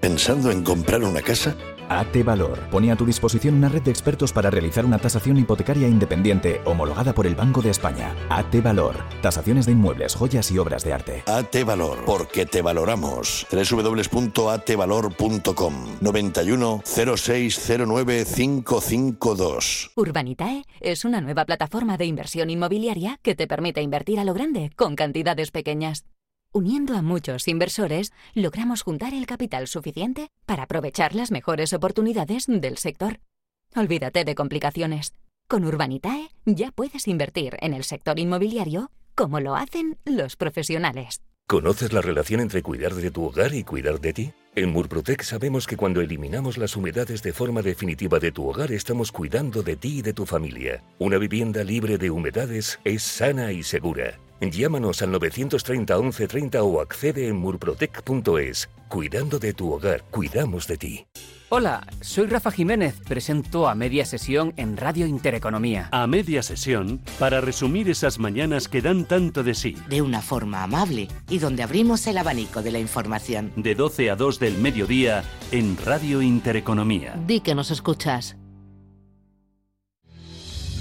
¿Pensando en comprar una casa? AT Valor pone a tu disposición una red de expertos para realizar una tasación hipotecaria independiente homologada por el Banco de España. AT Valor. Tasaciones de inmuebles, joyas y obras de arte. AT Valor, porque te valoramos. www.atvalor.com 91 0609 552. Urbanitae es una nueva plataforma de inversión inmobiliaria que te permite invertir a lo grande con cantidades pequeñas. Uniendo a muchos inversores, logramos juntar el capital suficiente para aprovechar las mejores oportunidades del sector. Olvídate de complicaciones. Con Urbanitae ya puedes invertir en el sector inmobiliario como lo hacen los profesionales. ¿Conoces la relación entre cuidar de tu hogar y cuidar de ti? En Murprotec sabemos que cuando eliminamos las humedades de forma definitiva de tu hogar estamos cuidando de ti y de tu familia. Una vivienda libre de humedades es sana y segura. Llámanos al 930 1130 o accede en murprotec.es. Cuidando de tu hogar, cuidamos de ti. Hola, soy Rafa Jiménez, presento a media sesión en Radio Intereconomía. A media sesión para resumir esas mañanas que dan tanto de sí. De una forma amable y donde abrimos el abanico de la información. De 12 a 2 del mediodía en Radio Intereconomía. Di que nos escuchas.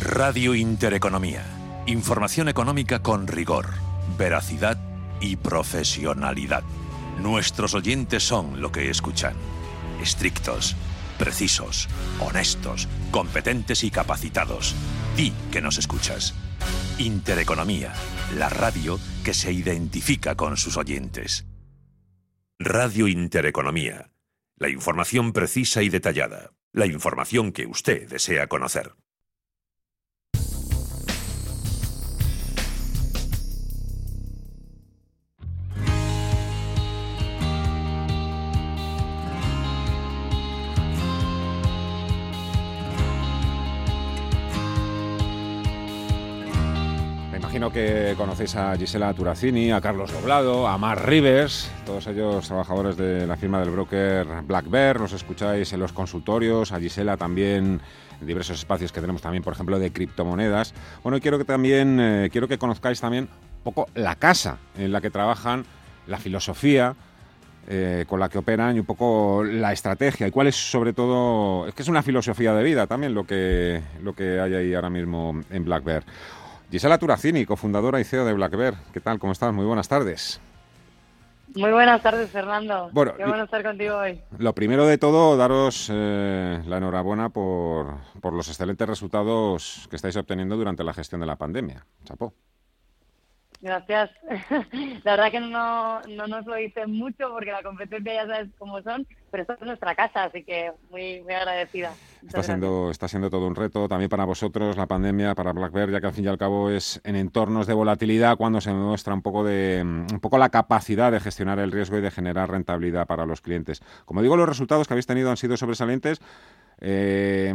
Radio Intereconomía. Información económica con rigor, veracidad y profesionalidad. Nuestros oyentes son lo que escuchan. Estrictos, precisos, honestos, competentes y capacitados. Di que nos escuchas. Intereconomía, la radio que se identifica con sus oyentes. Radio Intereconomía. La información precisa y detallada. La información que usted desea conocer. Imagino que conocéis a Gisela Turacini, a Carlos Doblado, a Mar Rivers, todos ellos trabajadores de la firma del broker Black Bear. Los escucháis en los consultorios, a Gisela también en diversos espacios que tenemos también, por ejemplo, de criptomonedas. Bueno, quiero que también eh, quiero que conozcáis también un poco la casa en la que trabajan, la filosofía. Eh, con la que operan y un poco la estrategia y cuál es sobre todo es que es una filosofía de vida también lo que lo que hay ahí ahora mismo en Black Bear. Gisela Turacini, cofundadora y CEO de Black Bear. ¿Qué tal? ¿Cómo estás? Muy buenas tardes. Muy buenas tardes, Fernando. Bueno, Qué bueno estar contigo hoy. Lo primero de todo, daros eh, la enhorabuena por, por los excelentes resultados que estáis obteniendo durante la gestión de la pandemia. Chapó. Gracias. La verdad que no, no nos lo dicen mucho porque la competencia ya sabes cómo son, pero esta es nuestra casa, así que muy, muy agradecida. está siendo, está siendo todo un reto también para vosotros la pandemia, para Black Bear, ya que al fin y al cabo es en entornos de volatilidad cuando se muestra un poco, de, un poco la capacidad de gestionar el riesgo y de generar rentabilidad para los clientes. Como digo, los resultados que habéis tenido han sido sobresalientes, eh,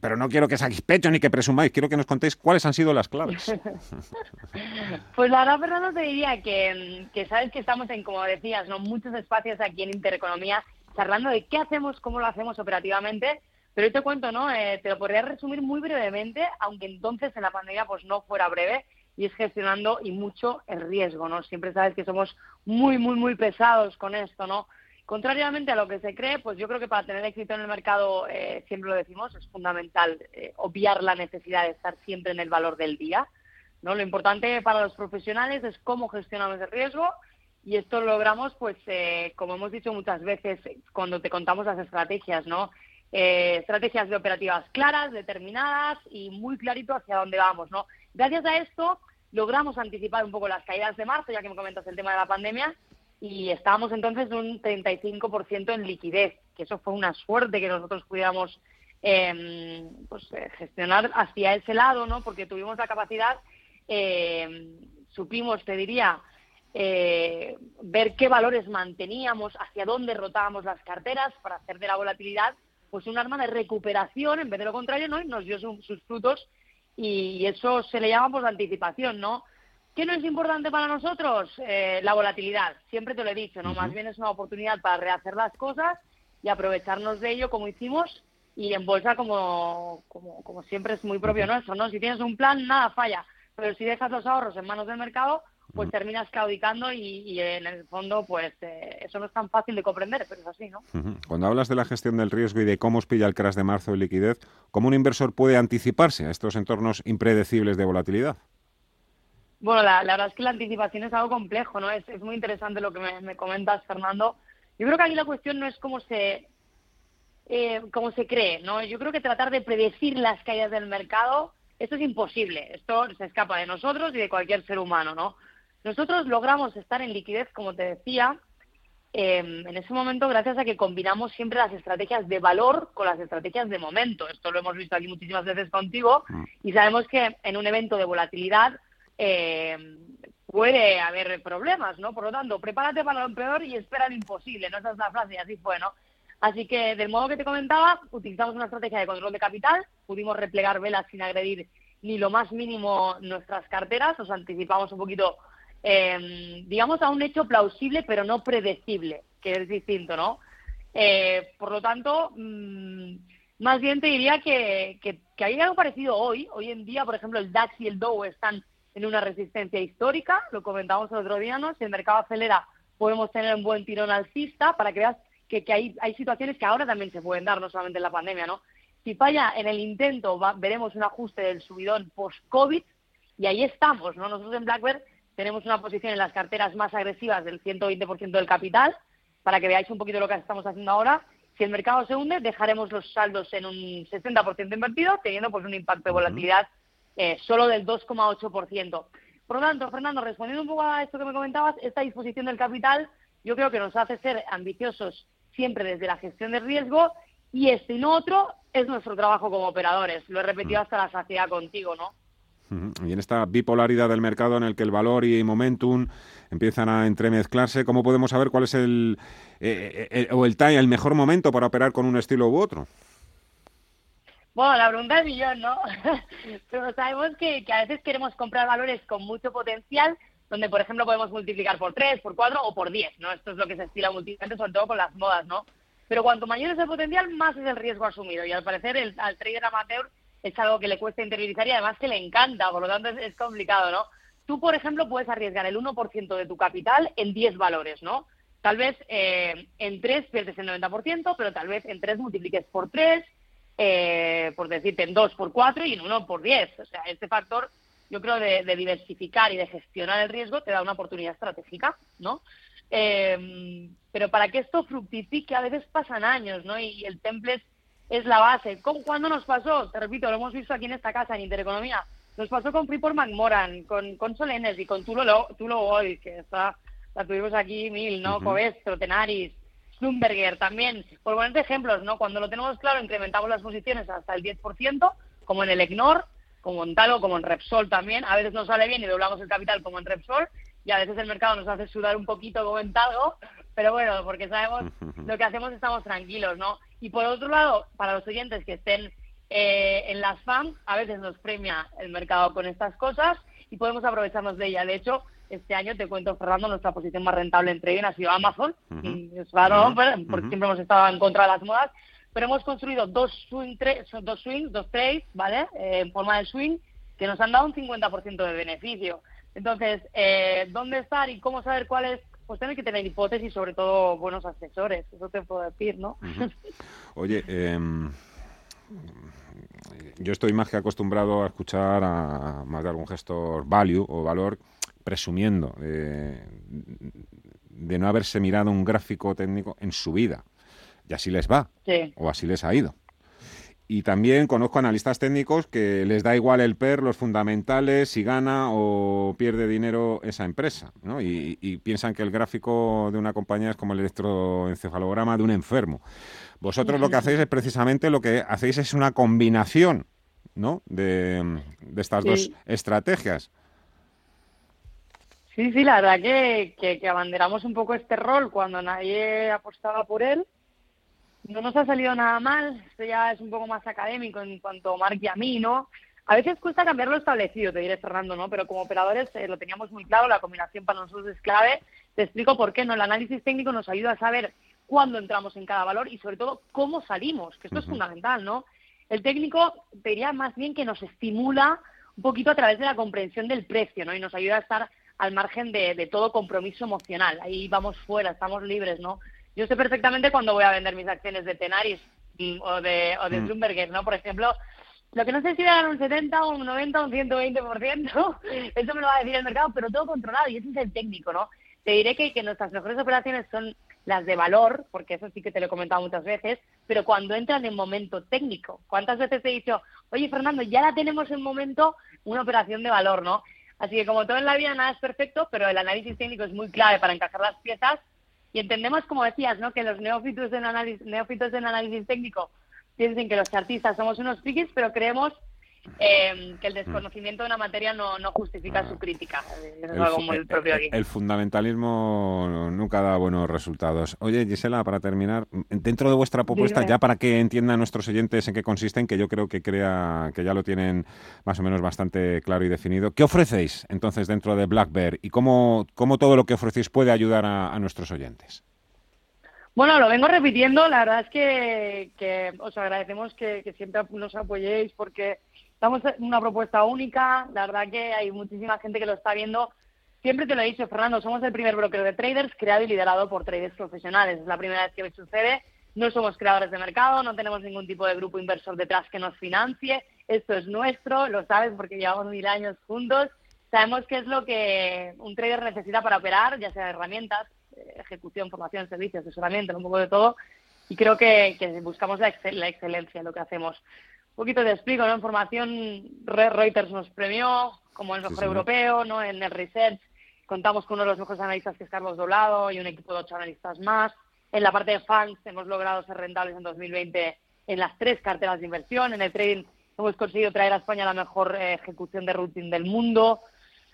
pero no quiero que saquéis pecho ni que presumáis, quiero que nos contéis cuáles han sido las claves. pues la verdad, Fernando, te diría que, que, sabes que estamos en, como decías, ¿no? muchos espacios aquí en Intereconomía charlando de qué hacemos, cómo lo hacemos operativamente, pero yo te cuento, ¿no? Eh, te lo podría resumir muy brevemente, aunque entonces en la pandemia pues no fuera breve, y es gestionando y mucho el riesgo, ¿no? Siempre sabes que somos muy, muy, muy pesados con esto, ¿no? Contrariamente a lo que se cree, pues yo creo que para tener éxito en el mercado, eh, siempre lo decimos, es fundamental eh, obviar la necesidad de estar siempre en el valor del día. ¿no? Lo importante para los profesionales es cómo gestionamos el riesgo y esto lo logramos, pues, eh, como hemos dicho muchas veces cuando te contamos las estrategias, ¿no? estrategias de operativas claras, determinadas y muy clarito hacia dónde vamos, ¿no? Gracias a esto logramos anticipar un poco las caídas de marzo, ya que me comentas el tema de la pandemia, y estábamos entonces un 35% en liquidez, que eso fue una suerte que nosotros pudiéramos em, pues, eh, gestionar hacia ese lado, ¿no? Porque tuvimos la capacidad, em, supimos, te diría, eh, ver qué valores manteníamos, hacia dónde rotábamos las carteras para hacer de la volatilidad pues un arma de recuperación en vez de lo contrario, ¿no? Y nos dio sus frutos y eso se le llama pues anticipación, ¿no? ¿Qué no es importante para nosotros? Eh, la volatilidad. Siempre te lo he dicho, ¿no? Más bien es una oportunidad para rehacer las cosas y aprovecharnos de ello como hicimos y en bolsa como, como, como siempre es muy propio nuestro, ¿no? Si tienes un plan, nada falla. Pero si dejas los ahorros en manos del mercado, pues terminas claudicando y, en el fondo, pues eh, eso no es tan fácil de comprender, pero es así, ¿no? Cuando hablas de la gestión del riesgo y de cómo os pilla el crash de marzo de liquidez, ¿cómo un inversor puede anticiparse a estos entornos impredecibles de volatilidad? Bueno, la, verdad es que la anticipación es algo complejo, ¿no? Es, muy interesante lo que me, comentas, Fernando. Yo creo que aquí la cuestión no es cómo se, eh, cómo se cree, ¿no? Yo creo que tratar de predecir las caídas del mercado, esto es imposible. Esto se escapa de nosotros y de cualquier ser humano, ¿no? Nosotros logramos estar en liquidez, como te decía, em, en ese momento gracias a que combinamos siempre las estrategias de valor con las estrategias de momento. Esto lo hemos visto aquí muchísimas veces contigo mm. y sabemos que en un evento de volatilidad eh, puede haber problemas, ¿no? Por lo tanto, prepárate para lo peor y espera lo imposible, ¿no? Esa es la frase y así fue, ¿no? Así que, del modo que te comentaba, utilizamos una estrategia de control de capital, pudimos replegar velas sin agredir ni lo más mínimo nuestras carteras, nos anticipamos un poquito, eh, digamos, a un hecho plausible pero no predecible, que es distinto, ¿no? Eh, por lo tanto, mmm, más bien te diría que, que, que hay algo parecido hoy. Hoy en día, por ejemplo, el DAX y el Dow están en una resistencia histórica, lo comentamos el otro día, ¿no? Si el mercado acelera, podemos tener un buen tirón alcista para que veas que, hay, hay situaciones que ahora también se pueden dar, no solamente en la pandemia, ¿no? Si falla en el intento, veremos un ajuste del subidón post-COVID y ahí estamos, ¿no? Nosotros en Blackbird tenemos una posición en las carteras más agresivas del 120% del capital, para que veáis un poquito lo que estamos haciendo ahora. Si el mercado se hunde, dejaremos los saldos en un 60% invertido, teniendo pues un impacto de volatilidad eh, solo del 2,8%. Por lo tanto, Fernando, respondiendo un poco a esto que me comentabas, esta disposición del capital yo creo que nos hace ser ambiciosos siempre desde la gestión del riesgo y este y no otro es nuestro trabajo como operadores. Lo he repetido mm. hasta la saciedad contigo, ¿no? Y en esta bipolaridad del mercado en el que el valor y momentum empiezan a entremezclarse, ¿cómo podemos saber cuál es el, eh, eh, o el, el mejor momento para operar con un estilo u otro? Bueno, la pregunta es millón, ¿no? Pero sabemos que, que a veces queremos comprar valores con mucho potencial, donde, por ejemplo, podemos multiplicar por 3, por 4 o por 10, ¿no? Esto es lo que se estila últimamente, sobre todo con las modas, ¿no? Pero cuanto mayor es el potencial, más es el riesgo asumido. Y al parecer, el, al trader amateur es algo que le cuesta interiorizar y además que le encanta, por lo tanto es, es complicado, ¿no? Tú, por ejemplo, puedes arriesgar el 1% de tu capital en 10 valores, ¿no? Tal vez eh, en 3 pierdes el 90%, pero tal vez en 3 multipliques por 3, eh, por decirte en 2 por 4 y en 1 por 10. O sea, este factor, yo creo, de, de, diversificar y de gestionar el riesgo te da una oportunidad estratégica, ¿no? Eh, pero para que esto fructifique a veces pasan años, ¿no? Y, el template es la base. ¿Cuándo nos pasó? Te repito, lo hemos visto aquí en esta casa, en Intereconomía. Nos pasó con Freeport McMoran, con, con Sol Energy, con Tulo, Tulo Oil, que está, la tuvimos aquí mil, ¿no? Uh -huh. Covestro, Tenaris, Schlumberger también. Por ponerte ejemplos, ¿no? Cuando lo tenemos claro, incrementamos las posiciones hasta el 10%, como en el EGNOR, como en Talo, como en Repsol también. A veces nos sale bien y doblamos el capital como en Repsol, y a veces el mercado nos hace sudar un poquito como en Talgo, pero bueno, porque sabemos lo que hacemos, estamos tranquilos, ¿no? Y por otro lado, para los oyentes que estén eh, en las FAM, a veces nos premia el mercado con estas cosas y podemos aprovecharnos de ella. De hecho, este año, te cuento, Fernando, nuestra posición más rentable en trading ha sido Amazon. Uh -huh. uh -huh. porque siempre hemos estado en contra de las modas, pero hemos construido dos, swing dos swings, dos trades, ¿vale? Eh, en forma de swing, que nos han dado un 50% de beneficio. Entonces, eh, ¿dónde estar y cómo saber cuál es pues tener que tener hipótesis y sobre todo buenos asesores, eso te puedo decir, ¿no? Uh -huh. Oye, eh, yo estoy más que acostumbrado a escuchar a más de algún gestor value o valor presumiendo de, de no haberse mirado un gráfico técnico en su vida. Y así les va, sí. o así les ha ido. Y también conozco analistas técnicos que les da igual el PER, los fundamentales, si gana o pierde dinero esa empresa, ¿no? Y, y, piensan que el gráfico de una compañía es como el electroencefalograma de un enfermo. Vosotros lo que hacéis es precisamente lo que hacéis es una combinación, ¿no? De, de estas sí. dos estrategias. Sí, sí, la verdad que, que, que abanderamos un poco este rol cuando nadie apostaba por él no nos ha salido nada mal, esto ya es un poco más académico en cuanto a Mark y a mí, ¿no? A veces cuesta cambiar lo establecido, te diré Fernando, ¿no? Pero como operadores eh, lo teníamos muy claro, la combinación para nosotros es clave. Te explico por qué, ¿no? El análisis técnico nos ayuda a saber cuándo entramos en cada valor y sobre todo cómo salimos, que esto uh -huh. es fundamental, ¿no? El técnico te diría más bien que nos estimula un poquito a través de la comprensión del precio, ¿no? Y nos ayuda a estar al margen de, de todo compromiso emocional. Ahí vamos fuera, estamos libres, ¿no? Yo sé perfectamente cuándo voy a vender mis acciones de Tenaris o de, o de Bloomberg, ¿no? Por ejemplo, lo que no sé si voy a dar un 70, un 90, un 120%, eso me lo va a decir el mercado, pero todo controlado y ese es el técnico, ¿no? Te diré que, que nuestras mejores operaciones son las de valor, porque eso sí que te lo he comentado muchas veces, pero cuando entran en momento técnico. ¿Cuántas veces te he dicho, oye Fernando, ya la tenemos en momento una operación de valor, ¿no? Así que como todo en la vida nada es perfecto, pero el análisis técnico es muy clave para encajar las piezas y entendemos, como decías, ¿no? que los neófitos en análisis, neófitos en análisis técnico piensen que los artistas somos unos frikis, pero creemos eh, que el desconocimiento de una materia no, no justifica ah. su crítica. Es el, algo muy propio aquí. El fundamentalismo nunca da buenos resultados. Oye, Gisela, para terminar, dentro de vuestra propuesta, Dime. ya para que entiendan nuestros oyentes en qué consisten, que yo creo que crea que ya lo tienen más o menos bastante claro y definido, ¿qué ofrecéis entonces dentro de Black Bear y cómo, cómo todo lo que ofrecéis puede ayudar a, a nuestros oyentes? Bueno, lo vengo repitiendo. La verdad es que, que os agradecemos que, que siempre nos apoyéis porque Estamos en una propuesta única, la verdad que hay muchísima gente que lo está viendo. Siempre te lo he dicho, Fernando, somos el primer broker de traders creado y liderado por traders profesionales. Es la primera vez que me sucede. No somos creadores de mercado, no tenemos ningún tipo de grupo inversor detrás que nos financie. Esto es nuestro, lo sabes porque llevamos mil años juntos. Sabemos qué es lo que un trader necesita para operar, ya sea herramientas, ejecución, formación, servicios, asesoramiento, un poco de todo. Y creo que, buscamos la, excel la excelencia en lo que hacemos poquito te explico, ¿no? En formación, Reuters nos premió como el mejor sí, europeo, ¿no? En el research contamos con uno de los mejores analistas que es Carlos Doblado y un equipo de ocho analistas más. En la parte de funds hemos logrado ser rentables en 2020 en las tres carteras de inversión. En el trading hemos conseguido traer a España la mejor eh, ejecución de routing del mundo.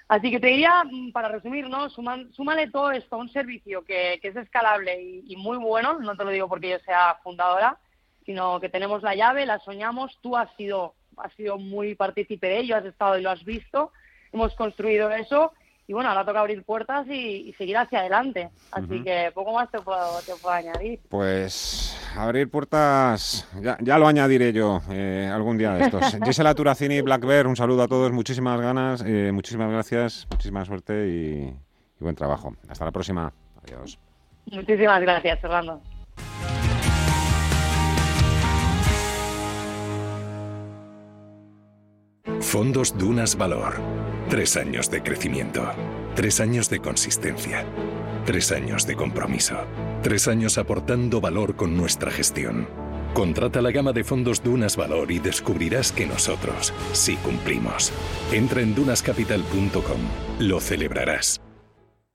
Así que te diría, mm, para resumir, ¿no? Suman, súmale todo esto a un servicio que, que es escalable y, y, muy bueno, no te lo digo porque yo sea fundadora, sino que tenemos la llave, la soñamos, tú has sido, has sido muy partícipe de ello, has estado y lo has visto, hemos construido eso y bueno, ahora toca abrir puertas y, seguir hacia adelante. Así que poco más te puedo, te puedo añadir. Pues abrir puertas, ya, ya lo añadiré yo eh, algún día de estos. Gisela Turacini, Black Bear, un saludo a todos, muchísimas ganas, eh, muchísimas gracias, muchísima suerte y, y buen trabajo. Hasta la próxima. Adiós. Muchísimas gracias, Fernando. Fondos Dunas Valor. Tres años de crecimiento. Tres años de consistencia. Tres años de compromiso. Tres años aportando valor con nuestra gestión. Contrata la gama de fondos Dunas Valor y descubrirás que nosotros sí cumplimos. Entra en dunascapital.com. Lo celebrarás.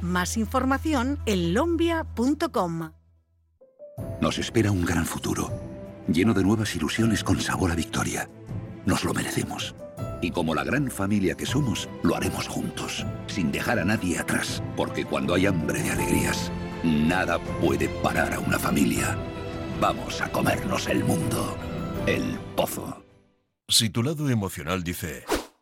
Más información en lombia.com. Nos espera un gran futuro, lleno de nuevas ilusiones con sabor a victoria. Nos lo merecemos. Y como la gran familia que somos, lo haremos juntos, sin dejar a nadie atrás, porque cuando hay hambre de alegrías, nada puede parar a una familia. Vamos a comernos el mundo. El pozo. Si tu lado emocional dice...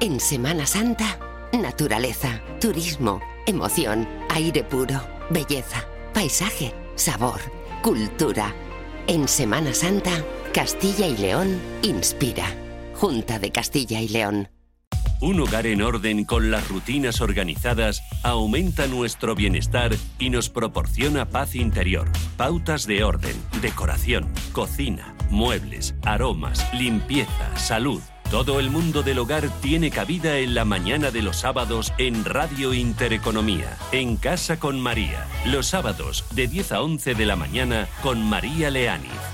En Semana Santa, naturaleza, turismo, emoción, aire puro, belleza, paisaje, sabor, cultura. En Semana Santa, Castilla y León inspira. Junta de Castilla y León. Un hogar en orden con las rutinas organizadas aumenta nuestro bienestar y nos proporciona paz interior. Pautas de orden, decoración, cocina, muebles, aromas, limpieza, salud todo el mundo del hogar tiene cabida en la mañana de los sábados en Radio Intereconomía, en Casa con María. Los sábados de 10 a 11 de la mañana con María Leániz.